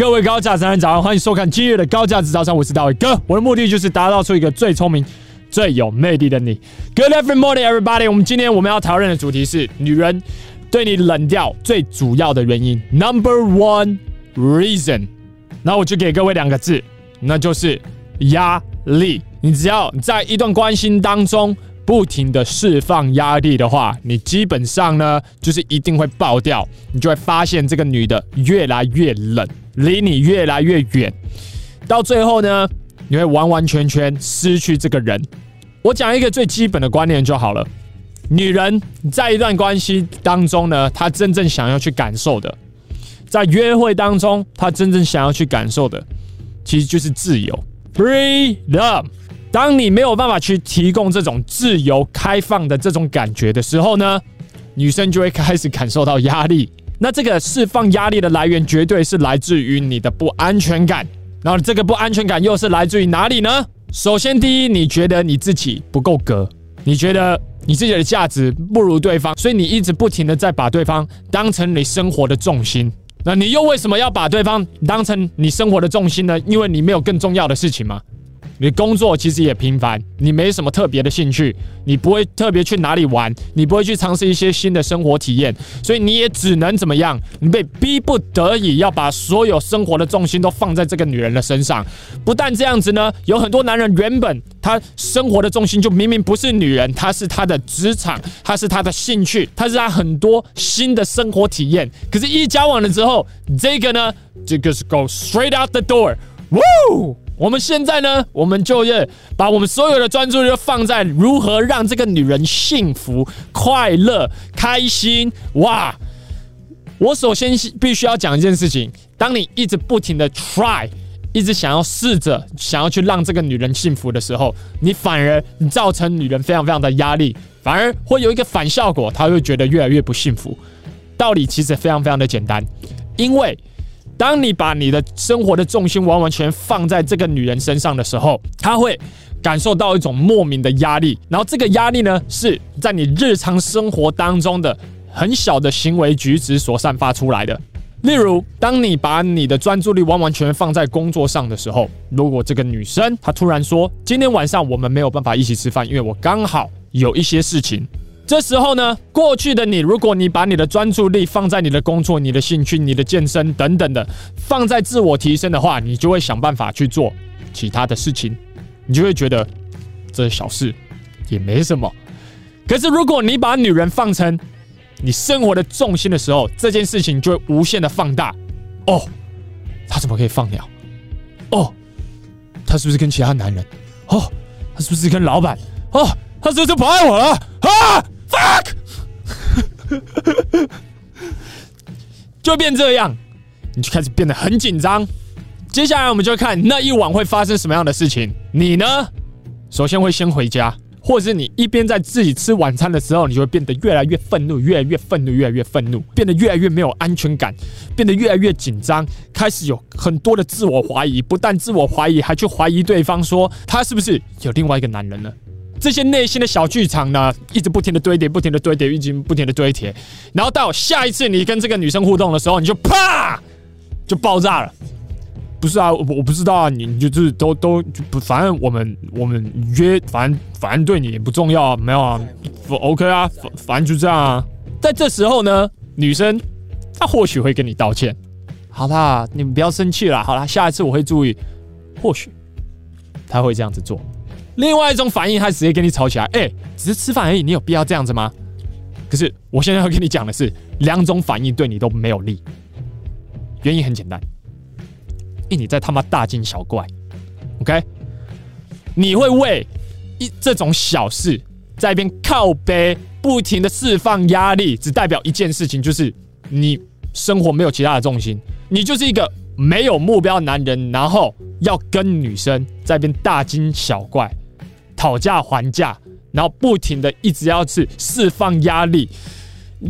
各位高价值人早上，欢迎收看今日的高价值早餐，我是大卫哥。我的目的就是打造出一个最聪明、最有魅力的你。Good every morning, everybody。我们今天我们要讨论的主题是女人对你冷掉最主要的原因，Number one reason。那我就给各位两个字，那就是压力。你只要在一段关系当中。不停的释放压力的话，你基本上呢，就是一定会爆掉。你就会发现这个女的越来越冷，离你越来越远，到最后呢，你会完完全全失去这个人。我讲一个最基本的观念就好了。女人在一段关系当中呢，她真正想要去感受的，在约会当中，她真正想要去感受的，其实就是自由，freedom。当你没有办法去提供这种自由开放的这种感觉的时候呢，女生就会开始感受到压力。那这个释放压力的来源，绝对是来自于你的不安全感。然后这个不安全感又是来自于哪里呢？首先，第一，你觉得你自己不够格，你觉得你自己的价值不如对方，所以你一直不停的在把对方当成你生活的重心。那你又为什么要把对方当成你生活的重心呢？因为你没有更重要的事情吗？你工作其实也平凡，你没什么特别的兴趣，你不会特别去哪里玩，你不会去尝试一些新的生活体验，所以你也只能怎么样？你被逼不得已要把所有生活的重心都放在这个女人的身上。不但这样子呢，有很多男人原本他生活的重心就明明不是女人，他是他的职场，他是他的兴趣，他是他很多新的生活体验。可是，一交往了之后，这个呢，这个是 go straight out the door，呜。我们现在呢，我们就要把我们所有的专注力都放在如何让这个女人幸福、快乐、开心。哇！我首先必须要讲一件事情：当你一直不停的 try，一直想要试着想要去让这个女人幸福的时候，你反而造成女人非常非常的压力，反而会有一个反效果，她会觉得越来越不幸福。道理其实非常非常的简单，因为。当你把你的生活的重心完完全放在这个女人身上的时候，她会感受到一种莫名的压力。然后这个压力呢，是在你日常生活当中的很小的行为举止所散发出来的。例如，当你把你的专注力完完全放在工作上的时候，如果这个女生她突然说：“今天晚上我们没有办法一起吃饭，因为我刚好有一些事情。”这时候呢，过去的你，如果你把你的专注力放在你的工作、你的兴趣、你的健身等等的，放在自我提升的话，你就会想办法去做其他的事情，你就会觉得这小事也没什么。可是如果你把女人放成你生活的重心的时候，这件事情就会无限的放大。哦，她怎么可以放鸟？哦，她是不是跟其他男人？哦，她是不是跟老板？哦，她是不是不爱我了？啊！fuck，就变这样，你就开始变得很紧张。接下来我们就看那一晚会发生什么样的事情。你呢，首先会先回家，或者是你一边在自己吃晚餐的时候，你就会变得越来越愤怒，越来越愤怒，越来越愤怒，变得越来越没有安全感，变得越来越紧张，开始有很多的自我怀疑。不但自我怀疑，还去怀疑对方，说他是不是有另外一个男人呢？这些内心的小剧场呢，一直不停的堆叠，不停的堆叠，一直不停的堆叠，然后到下一次你跟这个女生互动的时候，你就啪就爆炸了。不是啊，我我不知道啊，你你就是都都不，反正我们我们约，反正反正对你也不重要啊，没有啊，OK 啊，反反正就这样啊。在这时候呢，女生她或许会跟你道歉，好啦，你们不要生气了，好啦，下一次我会注意，或许她会这样子做。另外一种反应，他直接跟你吵起来。哎，只是吃饭而已，你有必要这样子吗？可是我现在要跟你讲的是，两种反应对你都没有利。原因很简单，因为你在他妈大惊小怪。OK，你会为一这种小事在一边靠背，不停的释放压力，只代表一件事情，就是你生活没有其他的重心，你就是一个没有目标的男人，然后要跟女生在一边大惊小怪。讨价还价，然后不停的一直要去释放压力，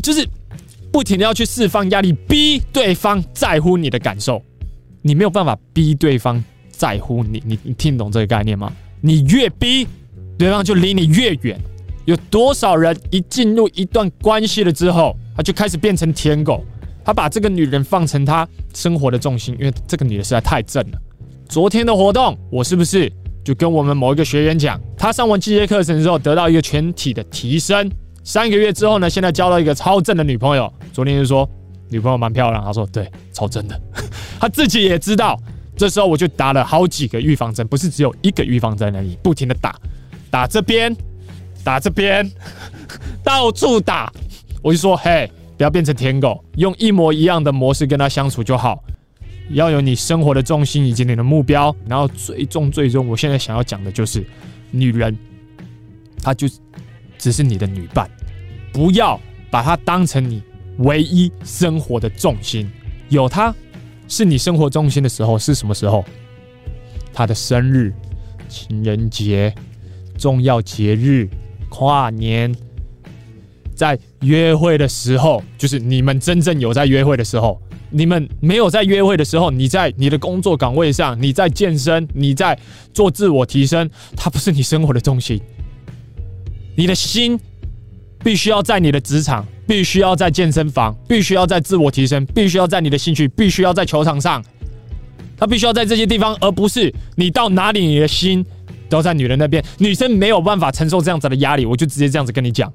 就是不停的要去释放压力，逼对方在乎你的感受。你没有办法逼对方在乎你，你你听懂这个概念吗？你越逼，对方就离你越远。有多少人一进入一段关系了之后，他就开始变成舔狗，他把这个女人放成他生活的重心，因为这个女的实在太正了。昨天的活动，我是不是就跟我们某一个学员讲，他上完机械课程之后，得到一个全体的提升。三个月之后呢，现在交到一个超正的女朋友。昨天就说女朋友蛮漂亮，他说对，超正的。他自己也知道。这时候我就打了好几个预防针，不是只有一个预防针在那里，不停的打，打这边，打这边，到处打。我就说，嘿，不要变成舔狗，用一模一样的模式跟他相处就好。要有你生活的重心以及你的目标，然后最终最终，我现在想要讲的就是，女人，她就只是你的女伴，不要把她当成你唯一生活的重心。有她是你生活重心的时候是什么时候？她的生日、情人节、重要节日、跨年，在约会的时候，就是你们真正有在约会的时候。你们没有在约会的时候，你在你的工作岗位上，你在健身，你在做自我提升，它不是你生活的重心。你的心必须要在你的职场，必须要在健身房，必须要在自我提升，必须要在你的兴趣，必须要在球场上，它必须要在这些地方，而不是你到哪里，你的心都在女人那边。女生没有办法承受这样子的压力，我就直接这样子跟你讲。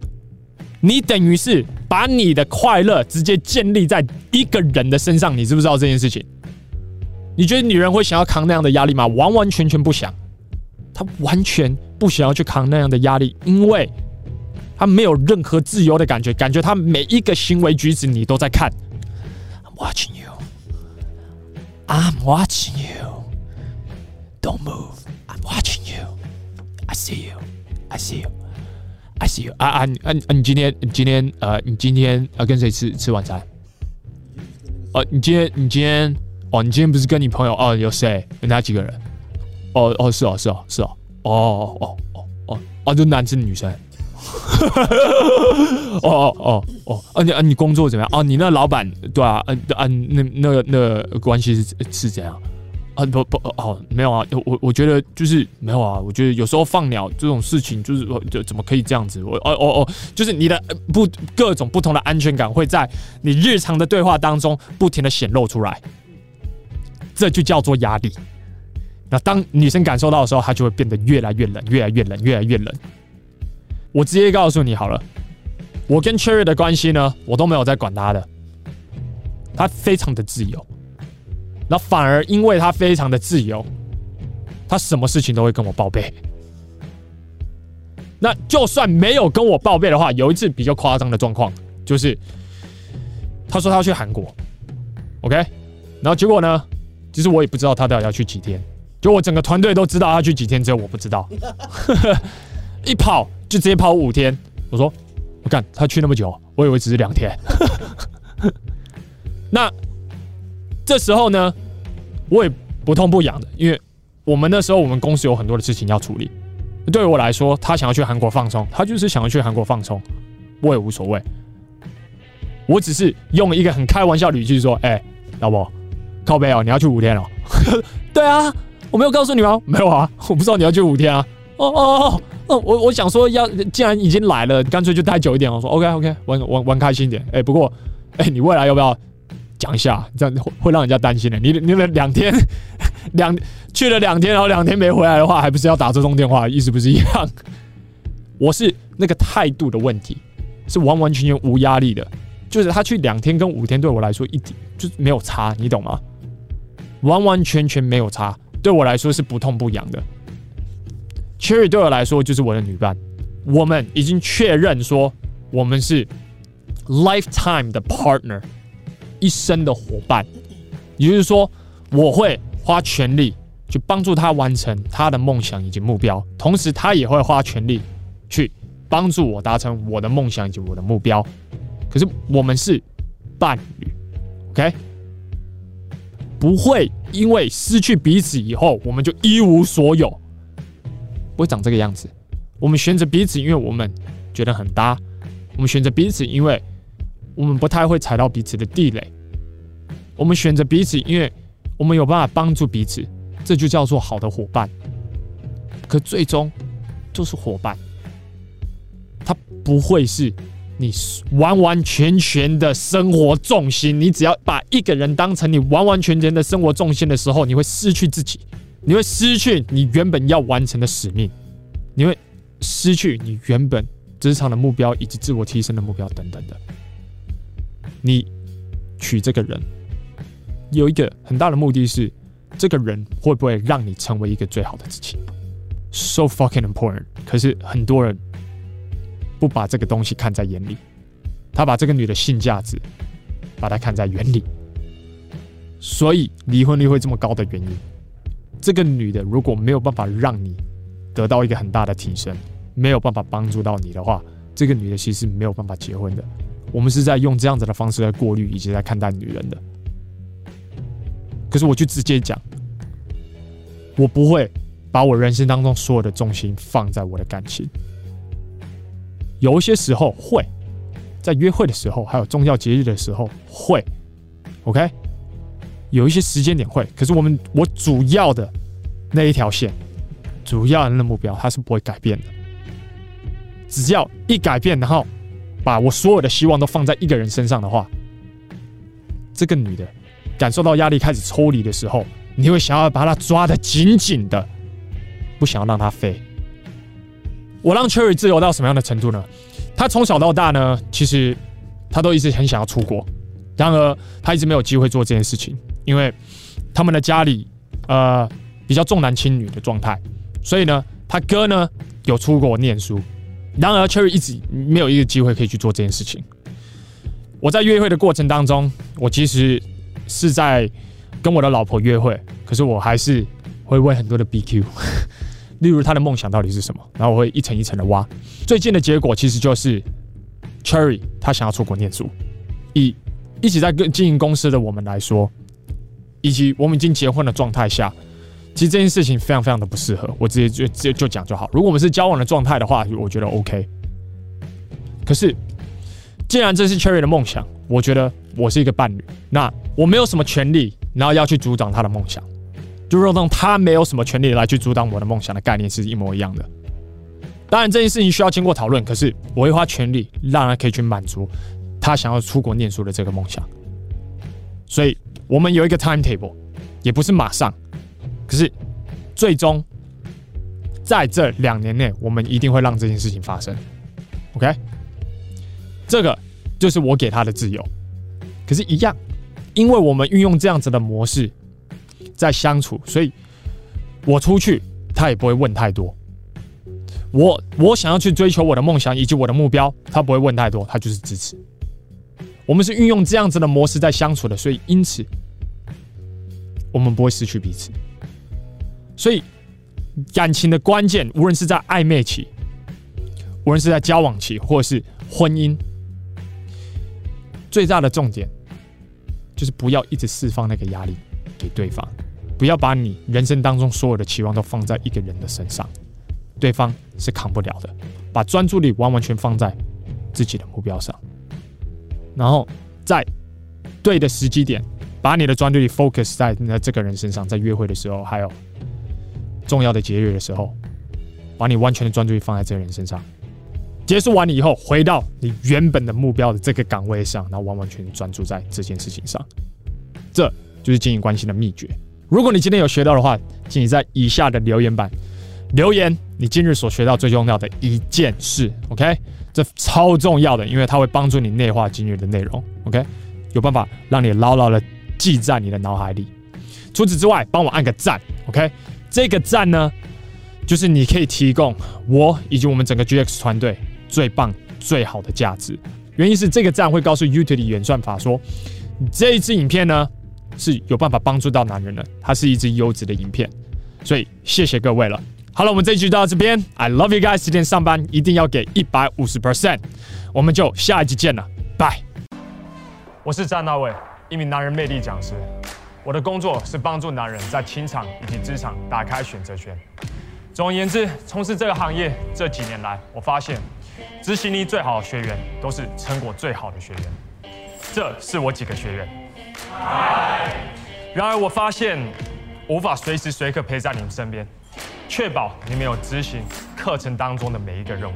你等于是把你的快乐直接建立在一个人的身上，你知不知道这件事情？你觉得女人会想要扛那样的压力吗？完完全全不想，她完全不想要去扛那样的压力，因为她没有任何自由的感觉，感觉她每一个行为举止你都在看。I'm watching you. I'm watching you. Don't move. I'm watching you. I see you. I see you. I see you 啊啊啊！你今天你今天呃，你今天要跟谁吃吃晚餐？哦，你今天你今天哦，你今天不是跟你朋友哦？有谁？有哪几个人？哦哦，是哦是哦是哦哦哦哦哦哦哦，就男生女生。哦哦哦哦啊你啊你工作怎么样？哦，你那老板对啊？嗯啊那那那关系是是怎样？啊不不哦没有啊，我我觉得就是没有啊，我觉得有时候放鸟这种事情就是就怎么可以这样子？我哦哦哦，就是你的不各种不同的安全感会在你日常的对话当中不停的显露出来，这就叫做压力。那当女生感受到的时候，她就会变得越来越冷，越来越冷，越来越冷。我直接告诉你好了，我跟 Cherry 的关系呢，我都没有在管她的，她非常的自由。那反而因为他非常的自由，他什么事情都会跟我报备。那就算没有跟我报备的话，有一次比较夸张的状况，就是他说他要去韩国，OK，然后结果呢，其实我也不知道他到底要去几天，就我整个团队都知道他去几天，只有我不知道。一跑就直接跑五天，我说我干，他去那么久，我以为只是两天。那。这时候呢，我也不痛不痒的，因为我们那时候我们公司有很多的事情要处理。对于我来说，他想要去韩国放松，他就是想要去韩国放松，我也无所谓。我只是用一个很开玩笑的语气说：“哎，老婆，靠背哦，你要去五天哦。”对啊，我没有告诉你吗？没有啊，我不知道你要去五天啊。哦哦哦哦，我我想说要，既然已经来了，干脆就待久一点。我说 OK OK，玩玩玩开心一点。哎，不过，哎，你未来要不要？讲一下，这样会会让人家担心的。你你们两天两去了两天，然后两天没回来的话，还不是要打这通电话？意思不是一样？我是那个态度的问题，是完完全全无压力的。就是他去两天跟五天对我来说一点就是没有差，你懂吗？完完全全没有差，对我来说是不痛不痒的。Cherry 对我来说就是我的女伴，我们已经确认说我们是 lifetime 的 partner。一生的伙伴，也就是说，我会花全力去帮助他完成他的梦想以及目标，同时他也会花全力去帮助我达成我的梦想以及我的目标。可是我们是伴侣，OK？不会因为失去彼此以后，我们就一无所有，不会长这个样子。我们选择彼此，因为我们觉得很搭；我们选择彼此，因为我们不太会踩到彼此的地雷。我们选择彼此，因为我们有办法帮助彼此，这就叫做好的伙伴。可最终就是伙伴，他不会是你完完全全的生活重心，你只要把一个人当成你完完全全的生活重心的时候，你会失去自己，你会失去你原本要完成的使命，你会失去你原本职场的目标以及自我提升的目标等等的。你娶这个人有一个很大的目的是，这个人会不会让你成为一个最好的自己？So fucking important。可是很多人。不把这个东西看在眼里，他把这个女的性价值，把它看在眼里，所以离婚率会这么高的原因。这个女的如果没有办法让你得到一个很大的提升，没有办法帮助到你的话，这个女的其实没有办法结婚的。我们是在用这样子的方式来过滤以及在看待女人的。可是我就直接讲，我不会把我人生当中所有的重心放在我的感情。有一些时候会，在约会的时候，还有重要节日的时候会，OK，有一些时间点会。可是我们我主要的那一条线，主要的目标，它是不会改变的。只要一改变，然后把我所有的希望都放在一个人身上的话，这个女的感受到压力开始抽离的时候，你会想要把它抓得紧紧的，不想要让它飞。我让 Cherry 自由到什么样的程度呢？他从小到大呢，其实他都一直很想要出国，然而他一直没有机会做这件事情，因为他们的家里呃比较重男轻女的状态，所以呢，他哥呢有出国念书，然而 Cherry 一直没有一个机会可以去做这件事情。我在约会的过程当中，我其实是在跟我的老婆约会，可是我还是会问很多的 BQ。例如他的梦想到底是什么？然后我会一层一层的挖。最近的结果其实就是 Cherry 他想要出国念书。以一起在跟经营公司的我们来说，以及我们已经结婚的状态下，其实这件事情非常非常的不适合。我直接就直接就讲就好。如果我们是交往的状态的话，我觉得 OK。可是既然这是 Cherry 的梦想，我觉得我是一个伴侣，那我没有什么权利，然后要去阻挡他的梦想。就如同他没有什么权利来去阻挡我的梦想的概念是一模一样的。当然，这件事情需要经过讨论，可是我会花全力让他可以去满足他想要出国念书的这个梦想。所以，我们有一个 timetable，也不是马上，可是最终在这两年内，我们一定会让这件事情发生。OK，这个就是我给他的自由。可是，一样，因为我们运用这样子的模式。在相处，所以我出去，他也不会问太多。我我想要去追求我的梦想以及我的目标，他不会问太多，他就是支持。我们是运用这样子的模式在相处的，所以因此我们不会失去彼此。所以感情的关键，无论是在暧昧期，无论是在交往期，或是婚姻，最大的重点就是不要一直释放那个压力给对方。不要把你人生当中所有的期望都放在一个人的身上，对方是扛不了的。把专注力完完全放在自己的目标上，然后在对的时机点，把你的专注力 focus 在那这个人身上。在约会的时候，还有重要的节日的时候，把你完全的专注力放在这个人身上。结束完了以后，回到你原本的目标的这个岗位上，然后完完全全专注在这件事情上。这就是经营关系的秘诀。如果你今天有学到的话，请你在以下的留言板留言你今日所学到最重要的一件事，OK？这超重要的，因为它会帮助你内化今日的内容，OK？有办法让你牢牢的记在你的脑海里。除此之外，帮我按个赞，OK？这个赞呢，就是你可以提供我以及我们整个 GX 团队最棒、最好的价值。原因是这个赞会告诉 YouTube 的演算法说，这一支影片呢。是有办法帮助到男人的，它是一支优质的影片，所以谢谢各位了。好了，我们这一集就到这边，I love you guys。今天上班一定要给一百五十 percent，我们就下一集见了，拜。我是詹大卫，一名男人魅力讲师。我的工作是帮助男人在情场以及职场打开选择权。总而言之，从事这个行业这几年来，我发现执行力最好的学员都是成果最好的学员。这是我几个学员。然而，我发现无法随时随刻陪在你们身边，确保你们有执行课程当中的每一个任务。